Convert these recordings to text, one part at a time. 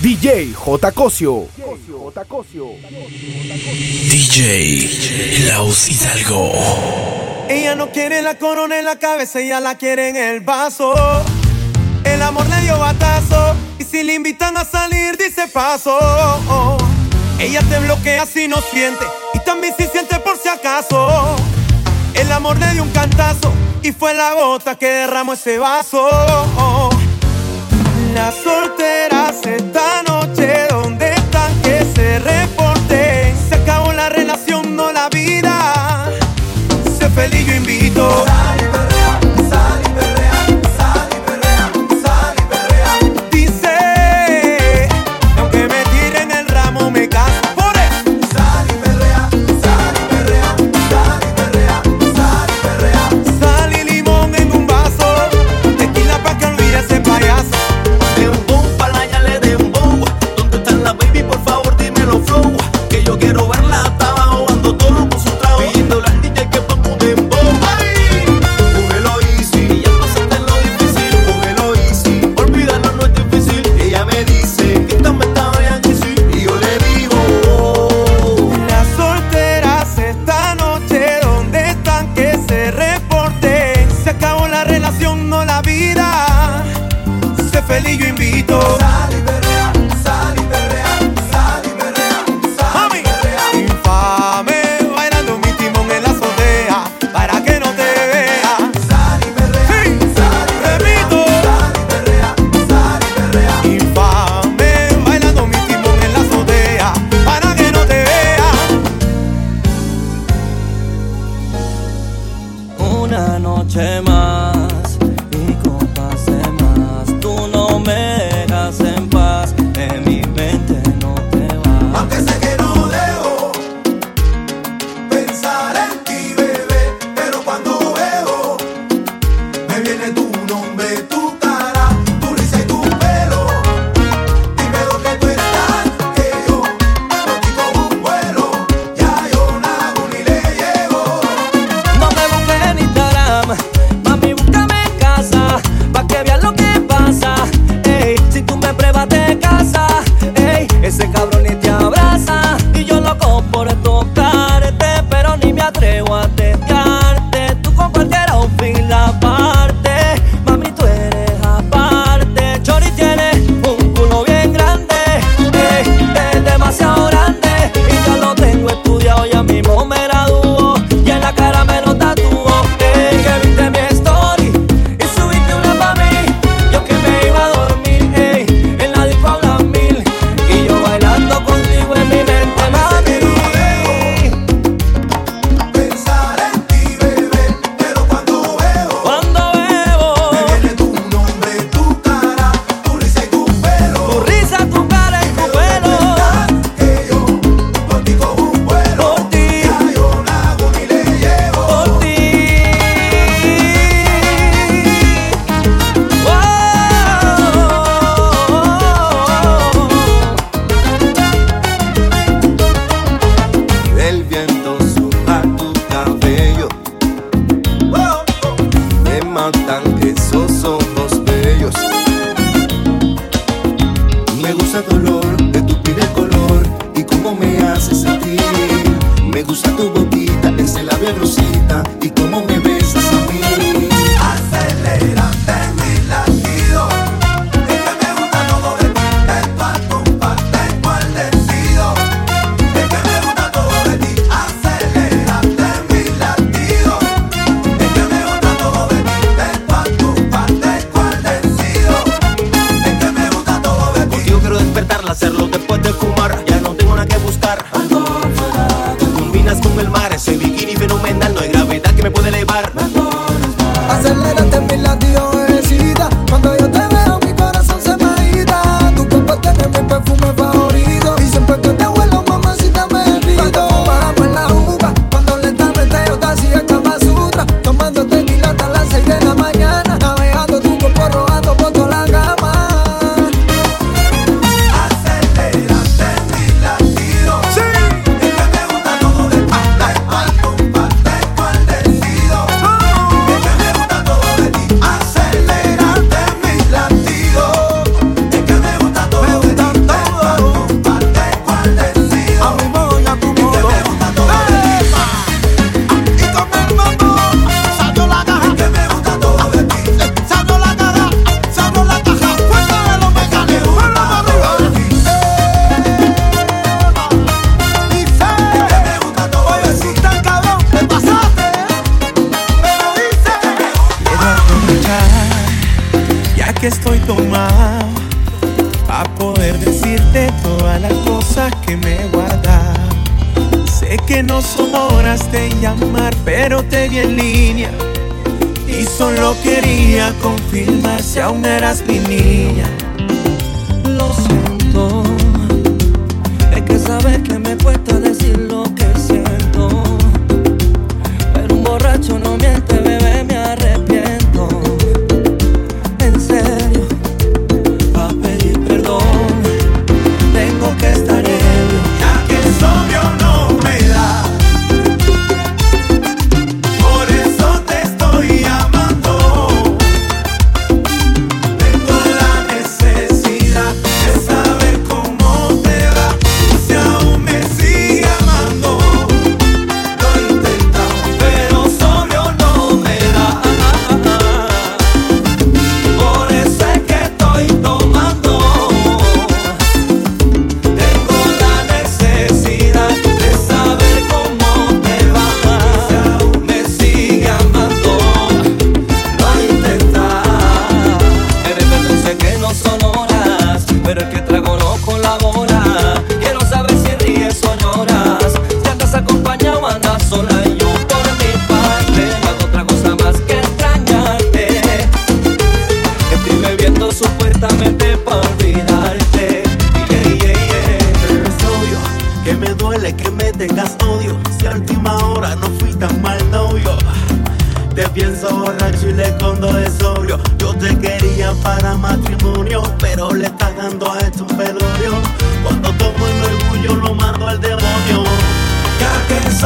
DJ J. Cosio. DJ Laus Hidalgo. Ella no quiere la corona en la cabeza, ella la quiere en el vaso. El amor le dio batazo. Y si le invitan a salir, dice paso. Ella te bloquea si no siente. Y también si siente por si acaso. El amor le dio un cantazo. Y fue la gota que derramó ese vaso. La soltera esta noche? ¿Dónde están? Que se reporte. Se acabó la relación, no la vida. Sé feliz, yo invito. que me guardas. Sé que no son horas de llamar, pero te vi en línea. Y solo quería confirmar si aún eras mi niña.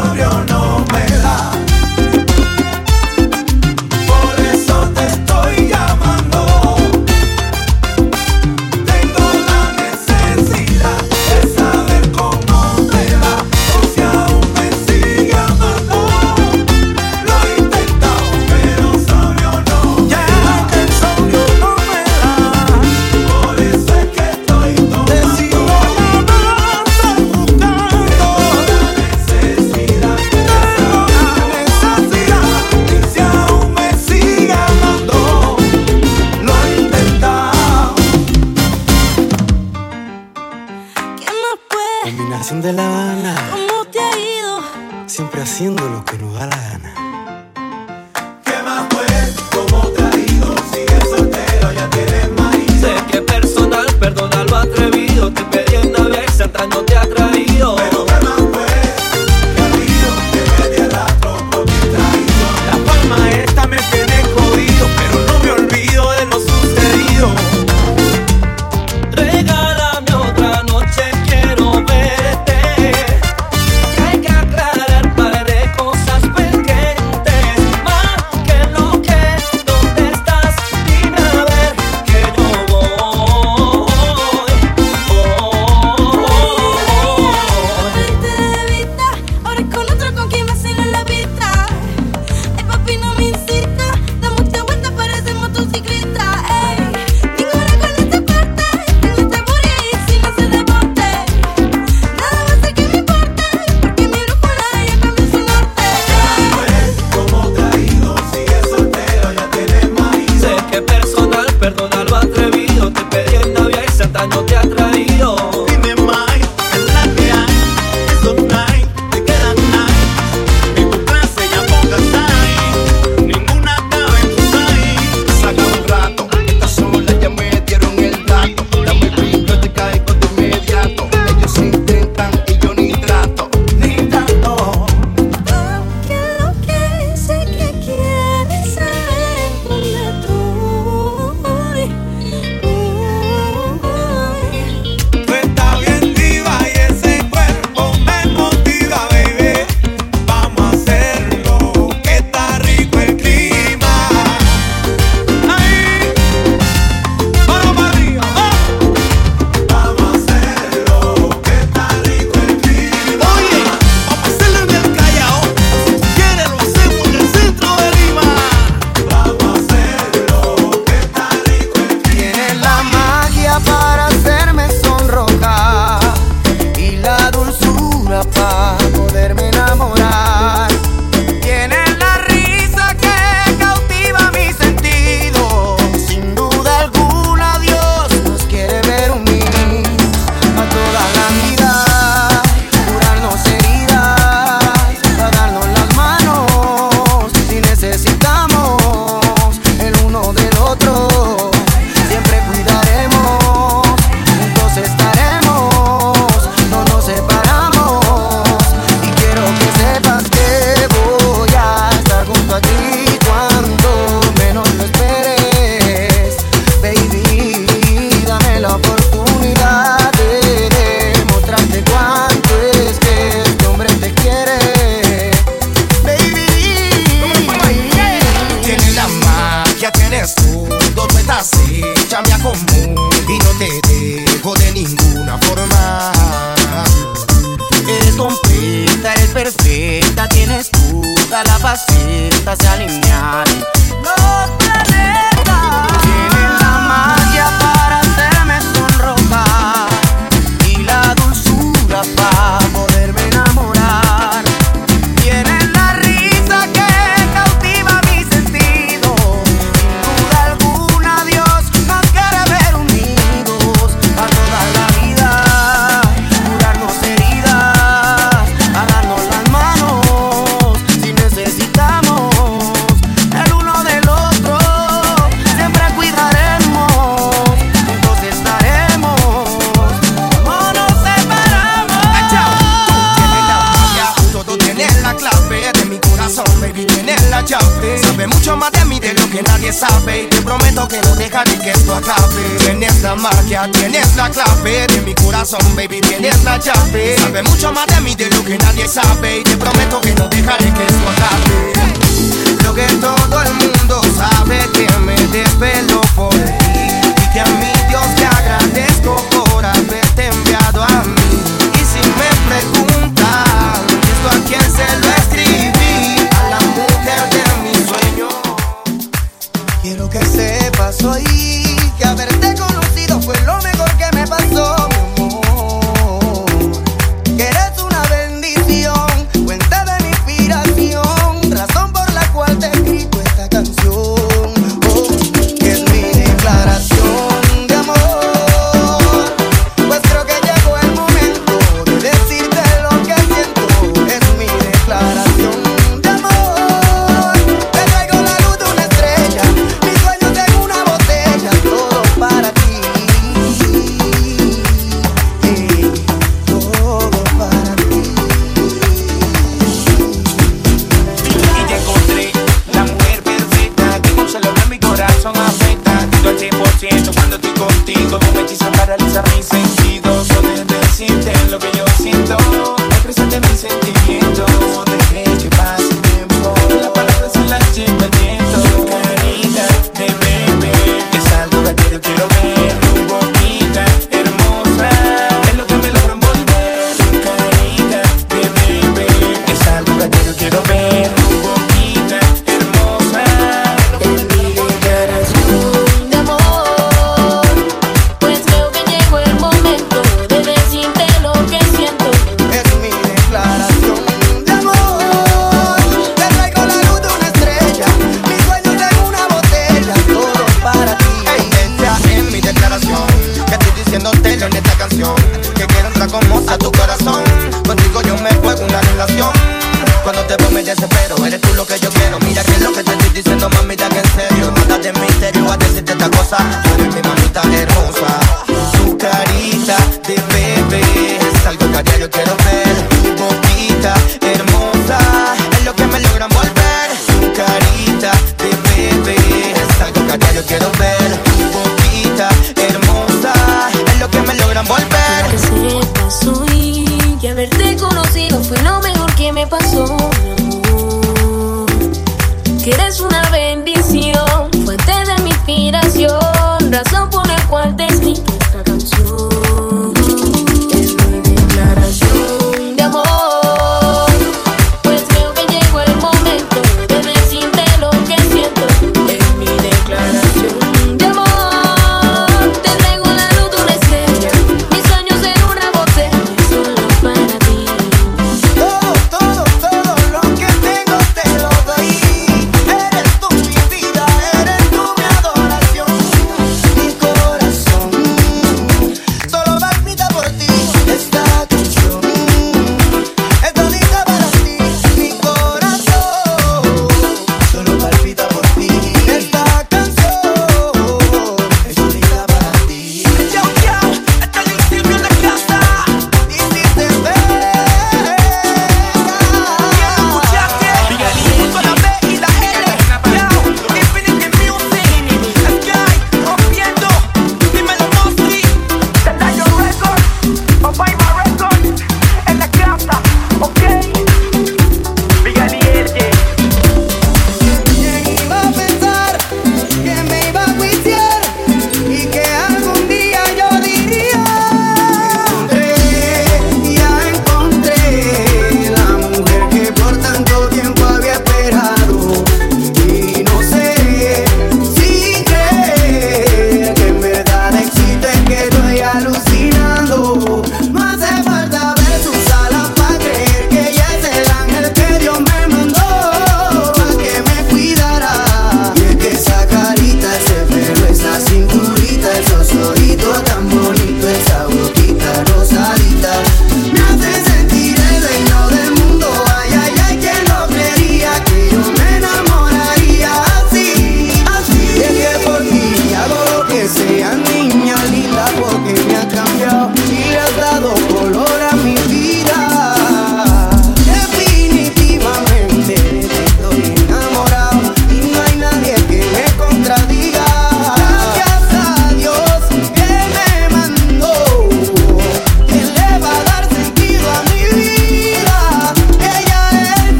Gloria. la pastita se alimenta. Tienes la clave de mi corazón, baby, tienes la llave. Sabe mucho más de mí de lo que nadie sabe y te prometo que no dejaré que esto. Lo que todo el mundo sabe que me desvelo por ti y que a mi Dios te agradezco por haber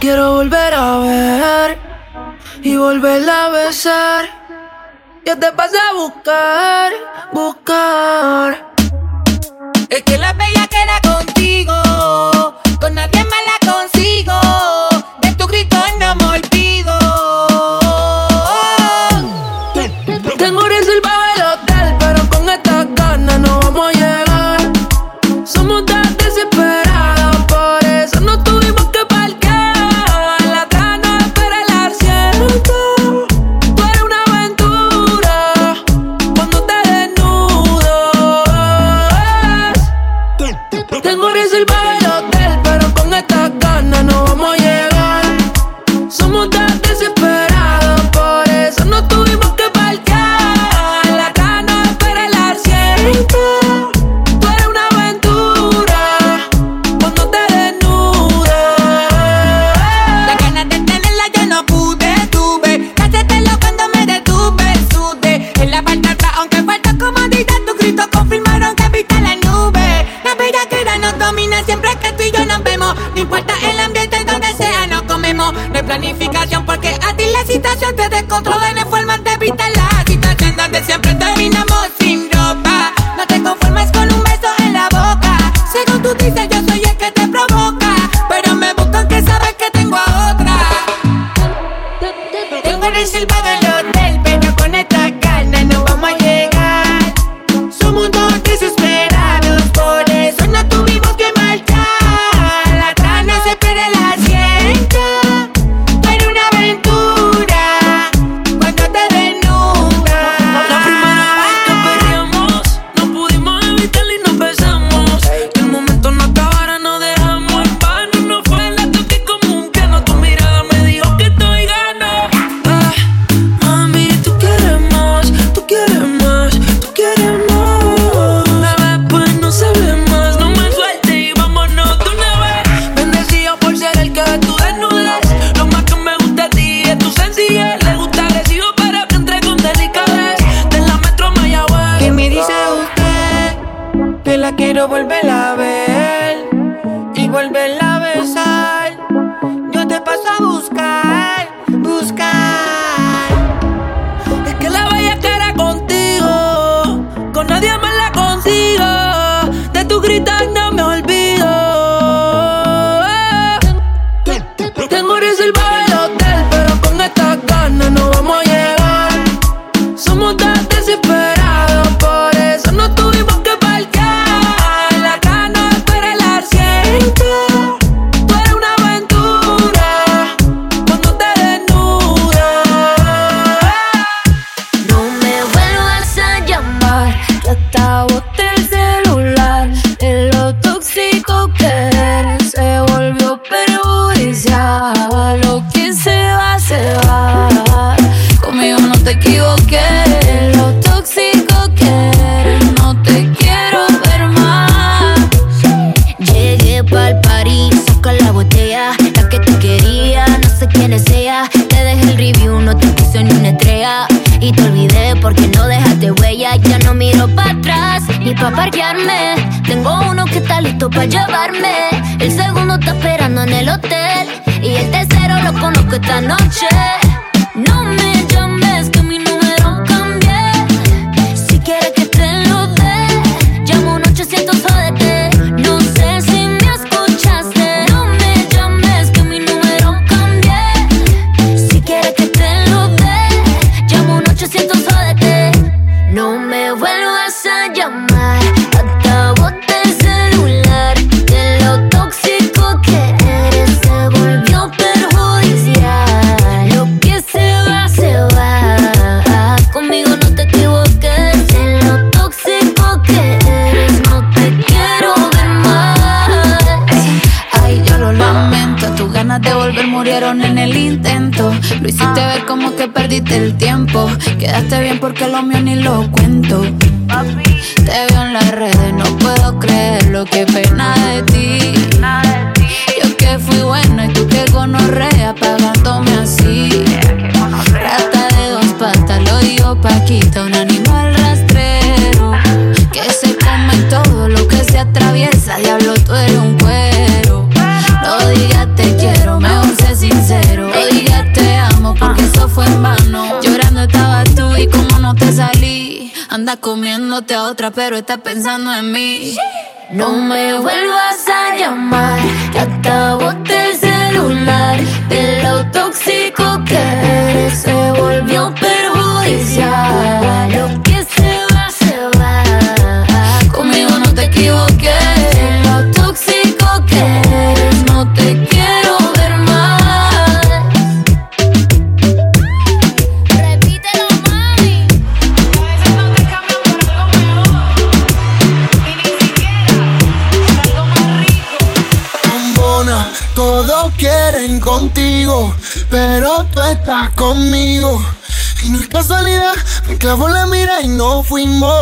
quiero volver a ver y volverla a besar? Yo te pasé a buscar, buscar. Es que la bella queda contigo, con nadie más la consigo. el tiempo. Quedaste bien porque lo mío ni lo cuento. Te veo en las redes, no puedo creer lo que pena de ti. Yo que fui buena y tú que gonorrea pagándome así. Rata de dos patas, lo digo Paquita, un animal rastrero. Que se come todo lo que se atraviesa, diablo, tú eres un Anda comiéndote a otra, pero está pensando en mí. No me vuelvas a llamar, que acabo el celular. De lo tóxico que eres, se volvió perjudicial. pero tú estás conmigo. Y no es casualidad, me clavo la mira y no fuimos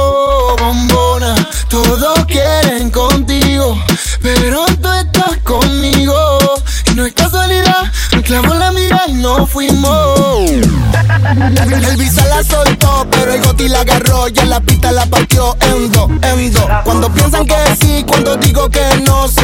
bombona. Todos quieren contigo, pero tú estás conmigo. Y no es casualidad, me clavo la mira y no fuimos. El visa la soltó, pero el goti la agarró y en la pista la partió en dos, en dos. Cuando piensan que sí, cuando digo que no, sí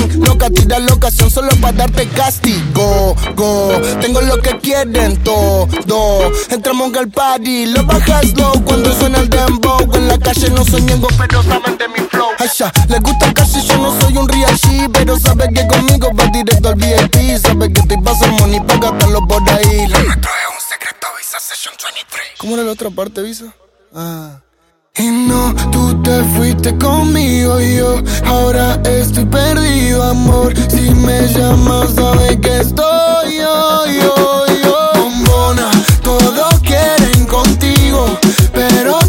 Loca, tira la ocasión solo para darte castigo. Go, tengo lo que quieren todo. Entramos al party, lo bajas low cuando suena el dembow. En la calle no soy ñengo, pero saben de mi flow. Asha, le gusta casi, yo no soy un real G, pero sabe que conmigo va directo al VIP. Sabe que te pasa money para gastarlo por ahí. Lo es un secreto, Visa Session 23. ¿Cómo era la otra parte, Visa? Ah. Y no, tú te fuiste conmigo y yo ahora estoy perdido, amor. Si me llamas, sabes que estoy yo, yo, yo. Bombona, todos quieren contigo, pero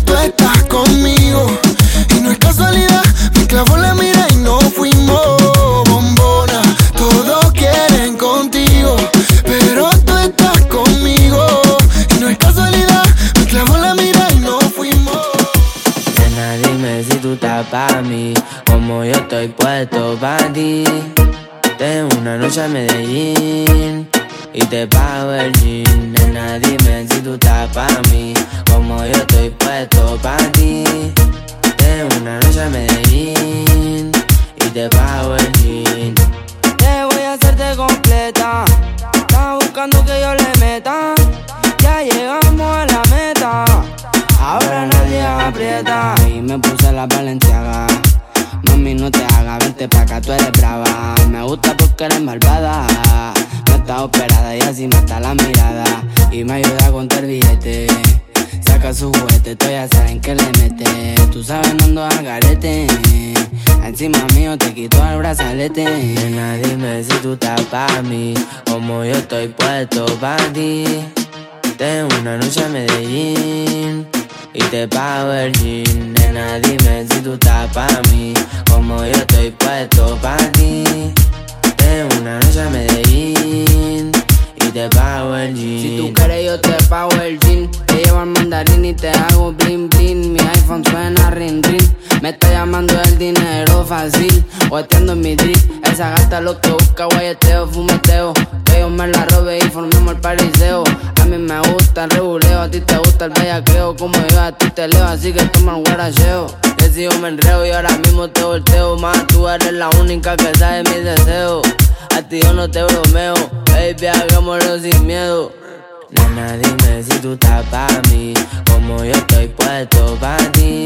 Tengo una noche a Medellín te pago el jean. Si tú quieres yo te pago el jean. Te llevo al mandarín y te hago bling bling. Mi iPhone suena ring ring Me está llamando el dinero fácil. Oteando en mi drip. Esa gata lo que busca guayeteo, fumeteo. Que yo me la robe y formemos el pariseo. A mí me gusta el reguleo A ti te gusta el bellaqueo. Como yo a ti te leo Así que toma el guaracheo si yo me enreo y ahora mismo te volteo Más tú eres la única que sabe mis deseos A ti yo no te bromeo Baby, hagámoslo sin miedo Nena, dime si tú estás pa' mí, como yo estoy puesto pa' ti.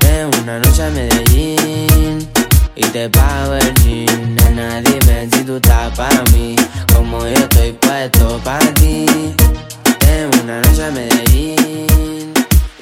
Tengo una noche a Medellín y te pago el jean. Nena, dime si tú estás pa' mí, como yo estoy puesto pa' ti. Tengo una noche a Medellín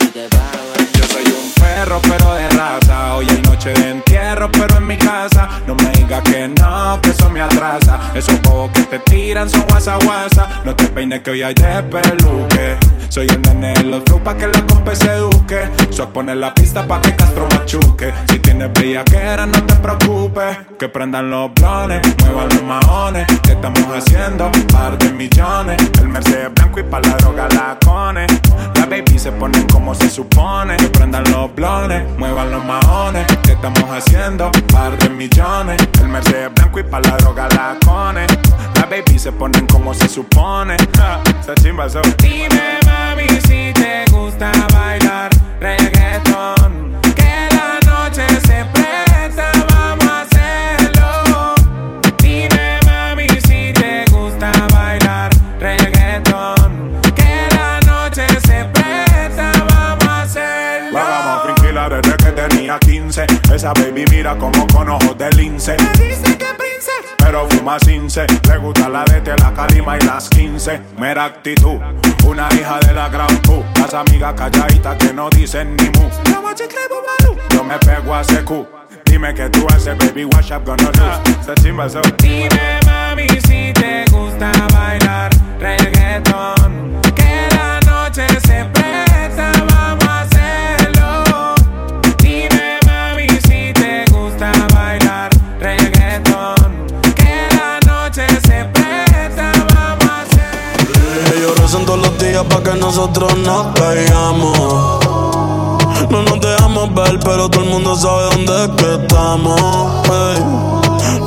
y te pago el un perro pero de raza Hoy hay noche de entierro pero en mi casa. No me digas que no, que eso me atrasa. Esos bobos que te tiran son guasa guasa. No te peines que hoy hay de peluque Soy el nene de los flow pa' que la compa se eduque. Soy poner la pista pa' que Castro machuque. Si tienes bellaquera no te preocupes. Que prendan los blones, muevan los maones. ¿Qué estamos haciendo? Par de millones. El Mercedes blanco y pa' la droga la cone. La baby se ponen como se supone. Que prendan los blones, muevan los maones ¿Qué estamos haciendo? Par de millones El Mercedes blanco y pa' la droga la cone La baby se ponen como se supone Ja, so. Dime mami si te gusta bailar Esa baby mira como con ojos de lince. Dice que prince pero fuma cince. Le gusta la de la calima y las 15 Mera actitud, una hija de la gran pu Las amigas calladitas que no dicen ni mu. Yo me pego a CQ Dime que tú haces, baby, what's up gonna do Esa chimba so. Dime, mami, si te gusta bailar reggaeton pa' que nosotros nos caigamos. No nos dejamos ver, pero todo el mundo sabe dónde estamos.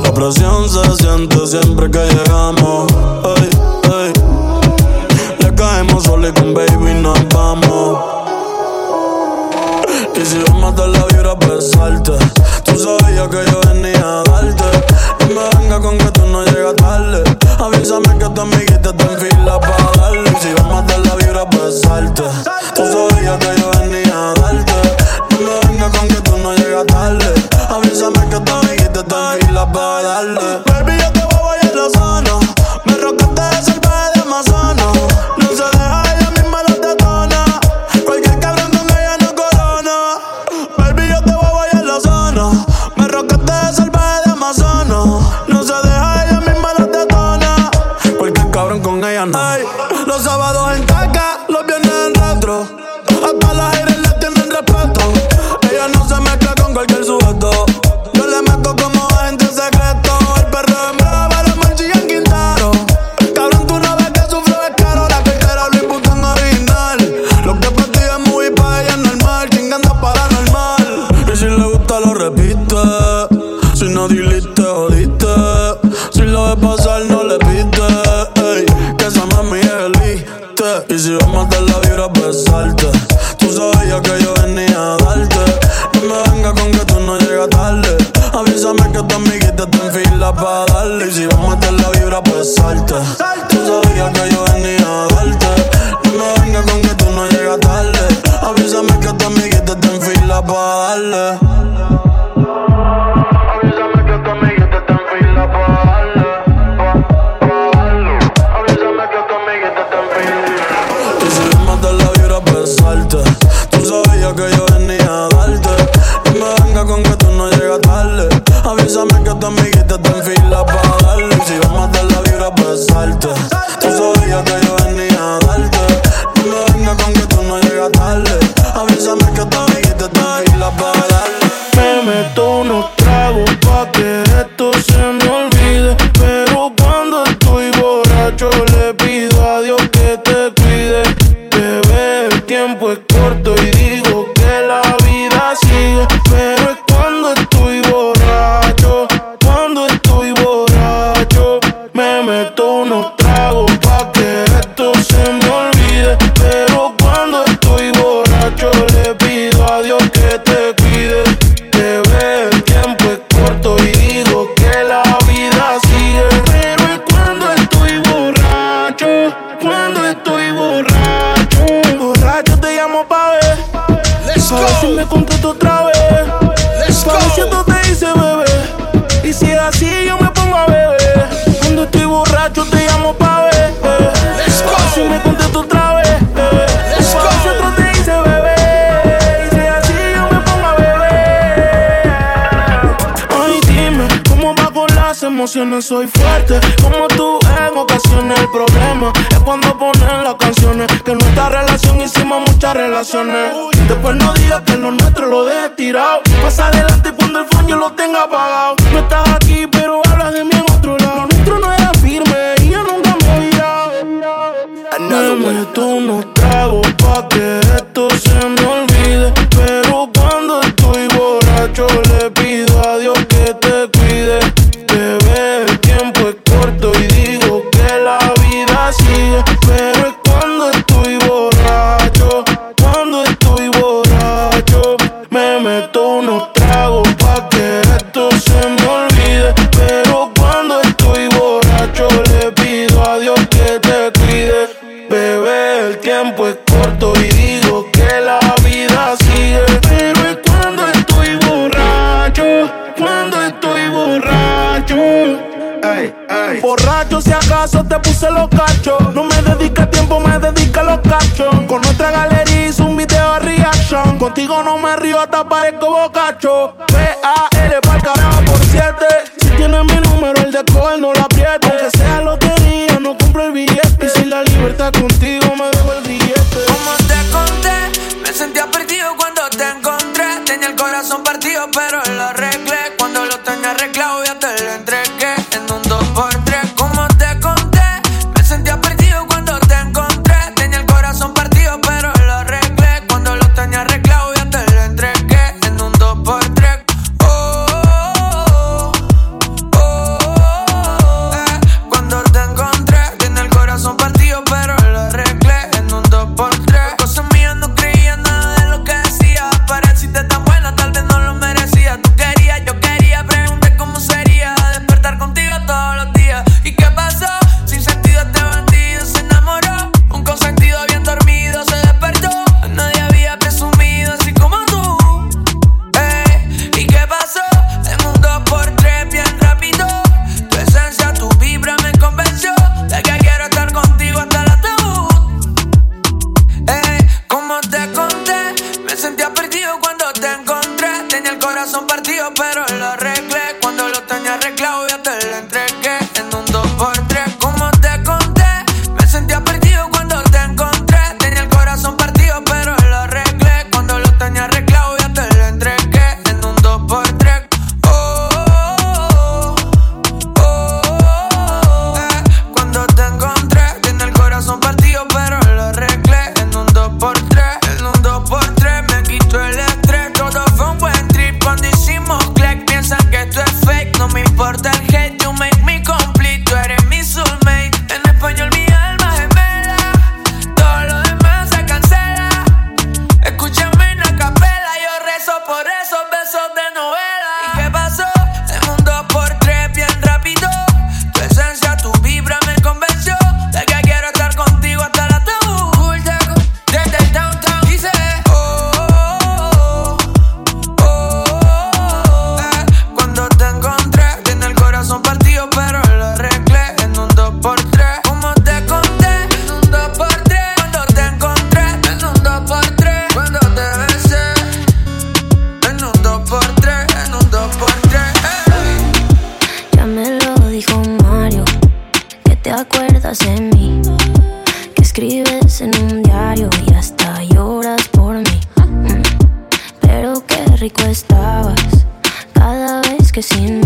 La presión se siente siempre que llegamos. Le caemos solo y con pa' darle. Y si vamos a meter la vibra, pues salte. A ver si me contrato otra vez. emociones soy fuerte. Como tú en ocasiones el problema es cuando ponen las canciones. Que nuestra relación hicimos muchas relaciones. Después no digas que lo nuestro lo dejes tirado. Pasa adelante y cuando el fondo lo tenga apagado. No estás aquí, pero hablas de mí en otro lado. Lo nuestro no era firme y yo nunca me he virado. Dame tú unos tragos pa' que si acaso te puse los cachos. No me dedica tiempo, me dedica los cachos. Con nuestra galería hice un video de reaction. Contigo no me río, te parezco bocacho. corazón para escribes en un diario y hasta lloras por mí. Pero qué rico estabas cada vez que sin